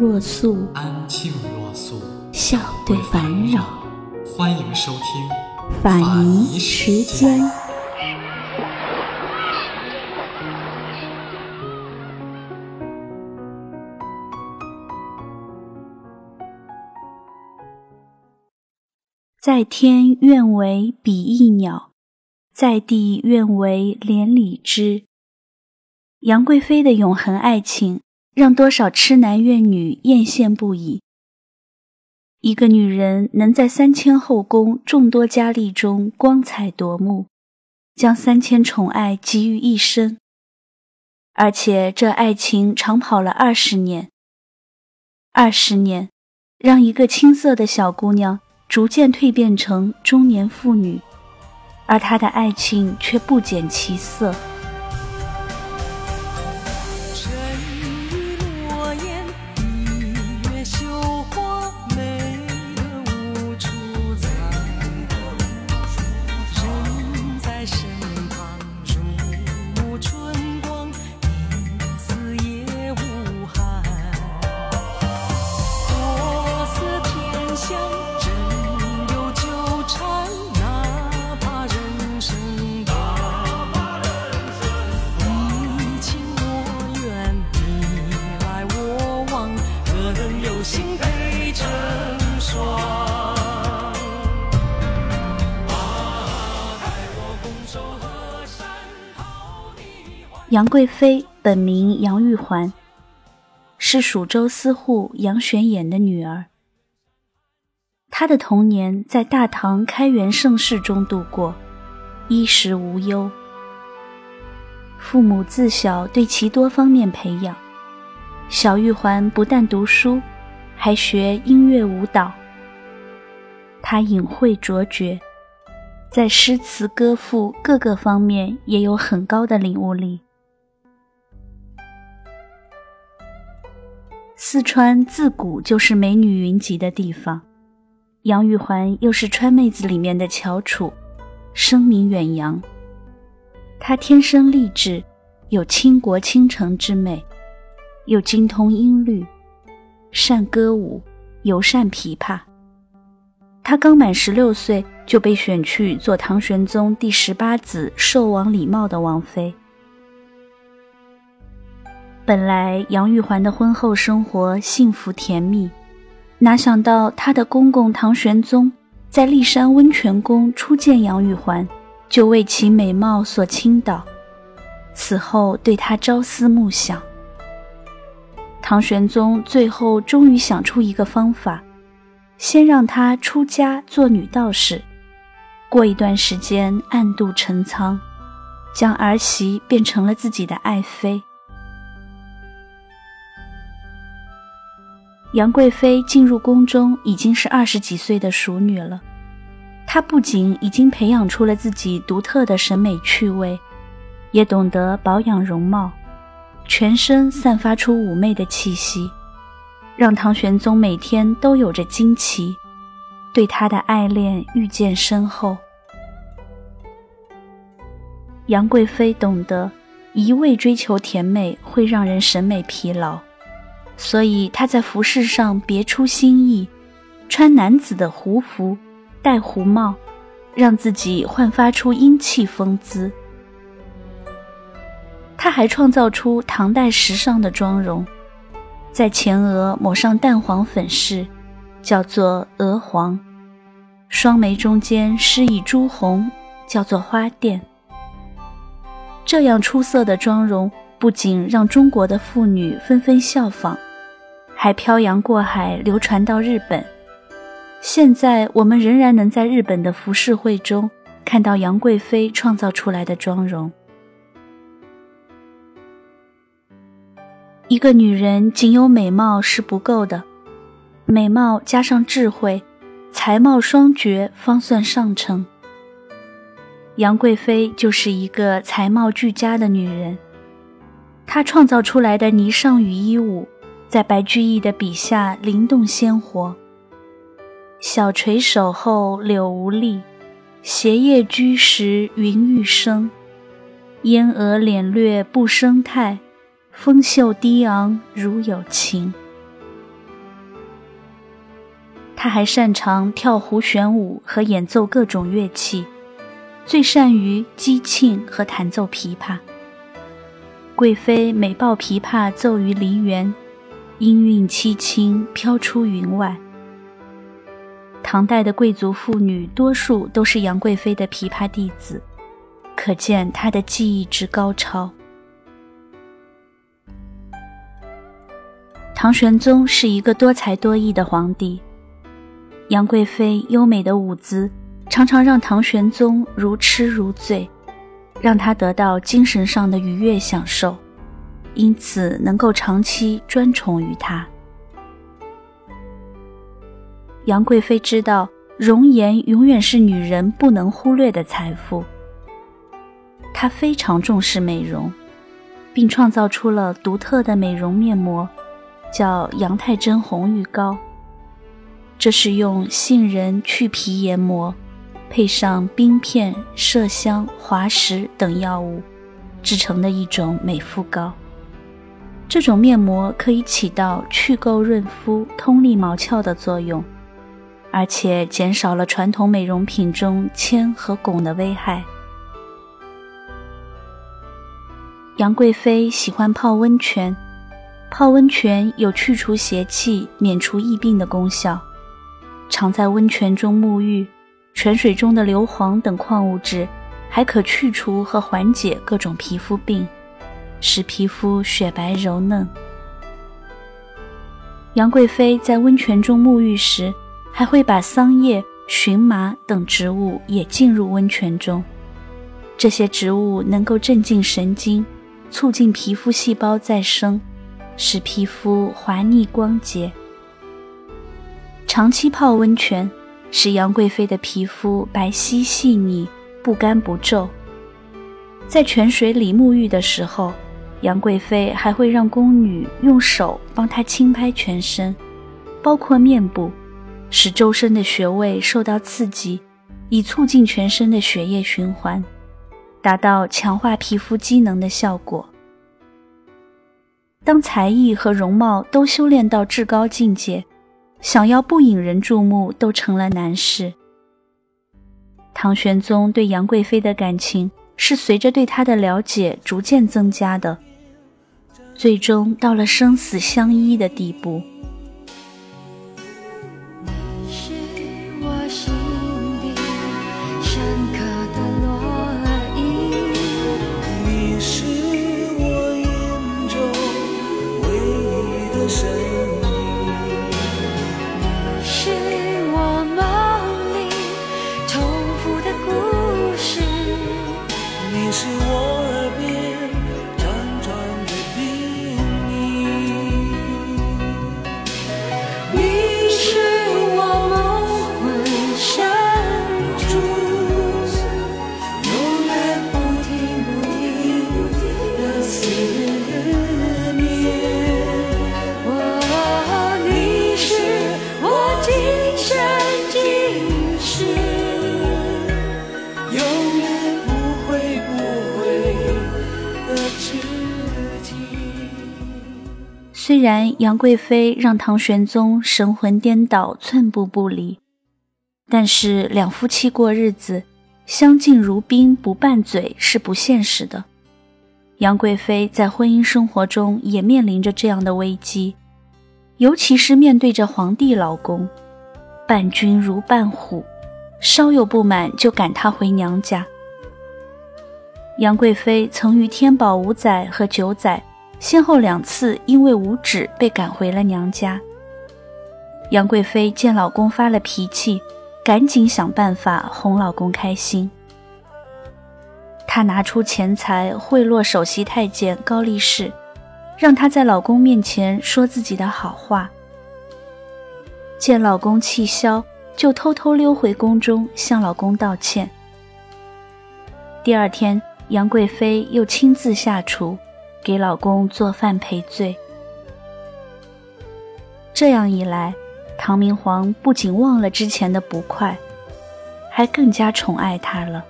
若素，安静若素，笑对烦扰。欢迎收听法尼时间。在天愿为比翼鸟，在地愿为连理枝。杨贵妃的永恒爱情，让多少痴男怨女艳羡不已。一个女人能在三千后宫、众多佳丽中光彩夺目，将三千宠爱集于一身，而且这爱情长跑了二十年。二十年，让一个青涩的小姑娘。逐渐蜕变成中年妇女，而她的爱情却不减其色。杨贵妃本名杨玉环，是蜀州司户杨玄琰的女儿。她的童年在大唐开元盛世中度过，衣食无忧。父母自小对其多方面培养，小玉环不但读书，还学音乐舞蹈。她隐晦卓绝，在诗词歌赋各个方面也有很高的领悟力。四川自古就是美女云集的地方，杨玉环又是川妹子里面的翘楚，声名远扬。她天生丽质，有倾国倾城之美，又精通音律，善歌舞，尤善琵琶。她刚满十六岁就被选去做唐玄宗第十八子寿王李瑁的王妃。本来杨玉环的婚后生活幸福甜蜜，哪想到她的公公唐玄宗在骊山温泉宫初见杨玉环，就为其美貌所倾倒，此后对她朝思暮想。唐玄宗最后终于想出一个方法，先让她出家做女道士，过一段时间暗度陈仓，将儿媳变成了自己的爱妃。杨贵妃进入宫中已经是二十几岁的熟女了，她不仅已经培养出了自己独特的审美趣味，也懂得保养容貌，全身散发出妩媚的气息，让唐玄宗每天都有着惊奇，对她的爱恋愈见深厚。杨贵妃懂得，一味追求甜美会让人审美疲劳。所以他在服饰上别出心意，穿男子的胡服，戴胡帽，让自己焕发出英气风姿。他还创造出唐代时尚的妆容，在前额抹上淡黄粉饰，叫做鹅黄；双眉中间施以朱红，叫做花钿。这样出色的妆容，不仅让中国的妇女纷纷效仿。还漂洋过海流传到日本，现在我们仍然能在日本的浮世绘中看到杨贵妃创造出来的妆容。一个女人仅有美貌是不够的，美貌加上智慧，才貌双绝方算上乘。杨贵妃就是一个才貌俱佳的女人。她创造出来的霓裳羽衣舞，在白居易的笔下灵动鲜活。小垂手后柳无力，斜叶居时云欲生。烟蛾敛略不生态，风袖低昂如有情。他还擅长跳胡旋舞和演奏各种乐器。最善于击磬和弹奏琵琶。贵妃每抱琵琶奏于梨园，音韵凄清，飘出云外。唐代的贵族妇女多数都是杨贵妃的琵琶弟子，可见她的技艺之高超。唐玄宗是一个多才多艺的皇帝，杨贵妃优美的舞姿。常常让唐玄宗如痴如醉，让他得到精神上的愉悦享受，因此能够长期专宠于他。杨贵妃知道，容颜永远是女人不能忽略的财富，她非常重视美容，并创造出了独特的美容面膜，叫杨太真红玉膏。这是用杏仁去皮研磨。配上冰片、麝香、滑石等药物制成的一种美肤膏。这种面膜可以起到去垢润肤、通利毛窍的作用，而且减少了传统美容品中铅和汞的危害。杨贵妃喜欢泡温泉，泡温泉有去除邪气、免除疫病的功效，常在温泉中沐浴。泉水中的硫磺等矿物质，还可去除和缓解各种皮肤病，使皮肤雪白柔嫩。杨贵妃在温泉中沐浴时，还会把桑叶、荨麻等植物也浸入温泉中。这些植物能够镇静神经，促进皮肤细胞再生，使皮肤滑腻光洁。长期泡温泉。使杨贵妃的皮肤白皙细腻、不干不皱。在泉水里沐浴的时候，杨贵妃还会让宫女用手帮她轻拍全身，包括面部，使周身的穴位受到刺激，以促进全身的血液循环，达到强化皮肤机能的效果。当才艺和容貌都修炼到至高境界。想要不引人注目都成了难事。唐玄宗对杨贵妃的感情是随着对她的了解逐渐增加的，最终到了生死相依的地步。杨贵妃让唐玄宗神魂颠倒、寸步不离，但是两夫妻过日子，相敬如宾不拌嘴是不现实的。杨贵妃在婚姻生活中也面临着这样的危机，尤其是面对着皇帝老公，伴君如伴虎，稍有不满就赶他回娘家。杨贵妃曾与天宝五载和九载。先后两次因为无旨被赶回了娘家。杨贵妃见老公发了脾气，赶紧想办法哄老公开心。她拿出钱财贿赂首席太监高力士，让他在老公面前说自己的好话。见老公气消，就偷偷溜回宫中向老公道歉。第二天，杨贵妃又亲自下厨，给老公做饭赔罪。这样一来，唐明皇不仅忘了之前的不快，还更加宠爱她了。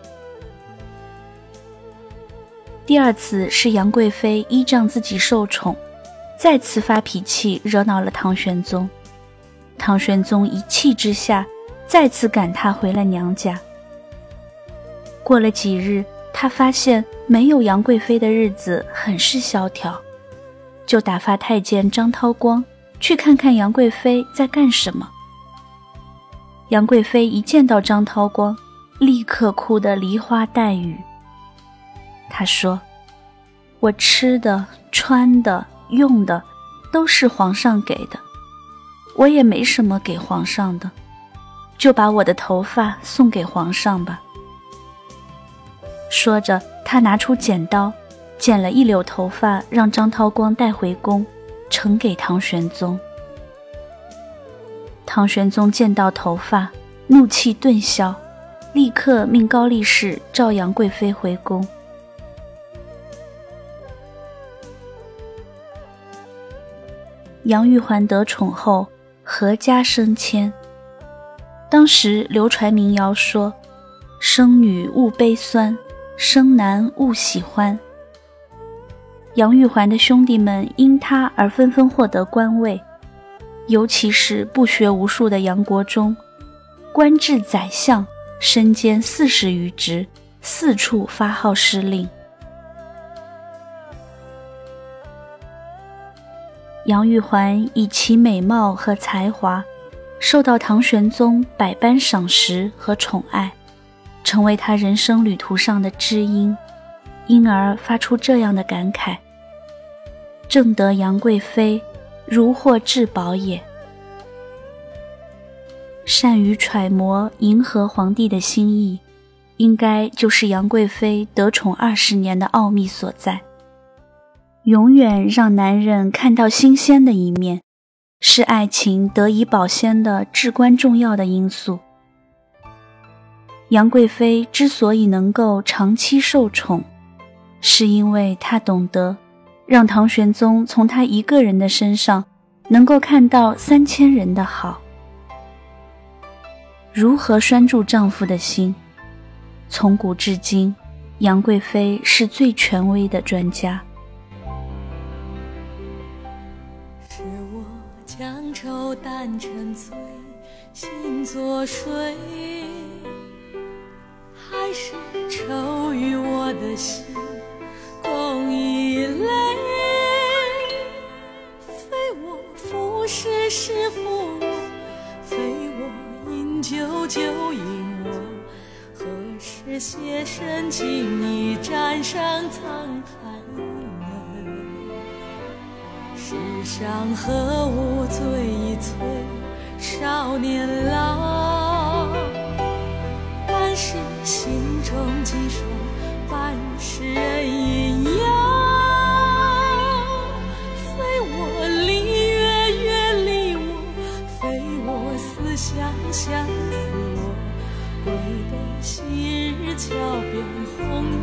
第二次是杨贵妃依仗自己受宠，再次发脾气，惹恼了唐玄宗。唐玄宗一气之下，再次赶她回了娘家。过了几日，他发现没有杨贵妃的日子很是萧条，就打发太监张涛光去看看杨贵妃在干什么。杨贵妃一见到张涛光，立刻哭得梨花带雨。她说：“我吃的、穿的、用的，都是皇上给的，我也没什么给皇上的，就把我的头发送给皇上吧。”说着，他拿出剪刀，剪了一绺头发，让张涛光带回宫，呈给唐玄宗。唐玄宗见到头发，怒气顿消，立刻命高力士召杨贵妃回宫。杨玉环得宠后，阖家升迁。当时流传民谣说：“生女勿悲酸，生男勿喜欢。”杨玉环的兄弟们因她而纷纷获得官位，尤其是不学无术的杨国忠，官至宰相，身兼四十余职，四处发号施令。杨玉环以其美貌和才华，受到唐玄宗百般赏识和宠爱，成为他人生旅途上的知音，因而发出这样的感慨：“正得杨贵妃，如获至宝也。”善于揣摩迎合皇帝的心意，应该就是杨贵妃得宠二十年的奥秘所在。永远让男人看到新鲜的一面，是爱情得以保鲜的至关重要的因素。杨贵妃之所以能够长期受宠，是因为她懂得让唐玄宗从她一个人的身上能够看到三千人的好。如何拴住丈夫的心？从古至今，杨贵妃是最权威的专家。是我将愁淡沉醉，心作水，世上何物最催少年郎？半是心中寄霜，半是人阴阳。非我离月远离我，非我思乡乡思我。唯悲昔日桥边红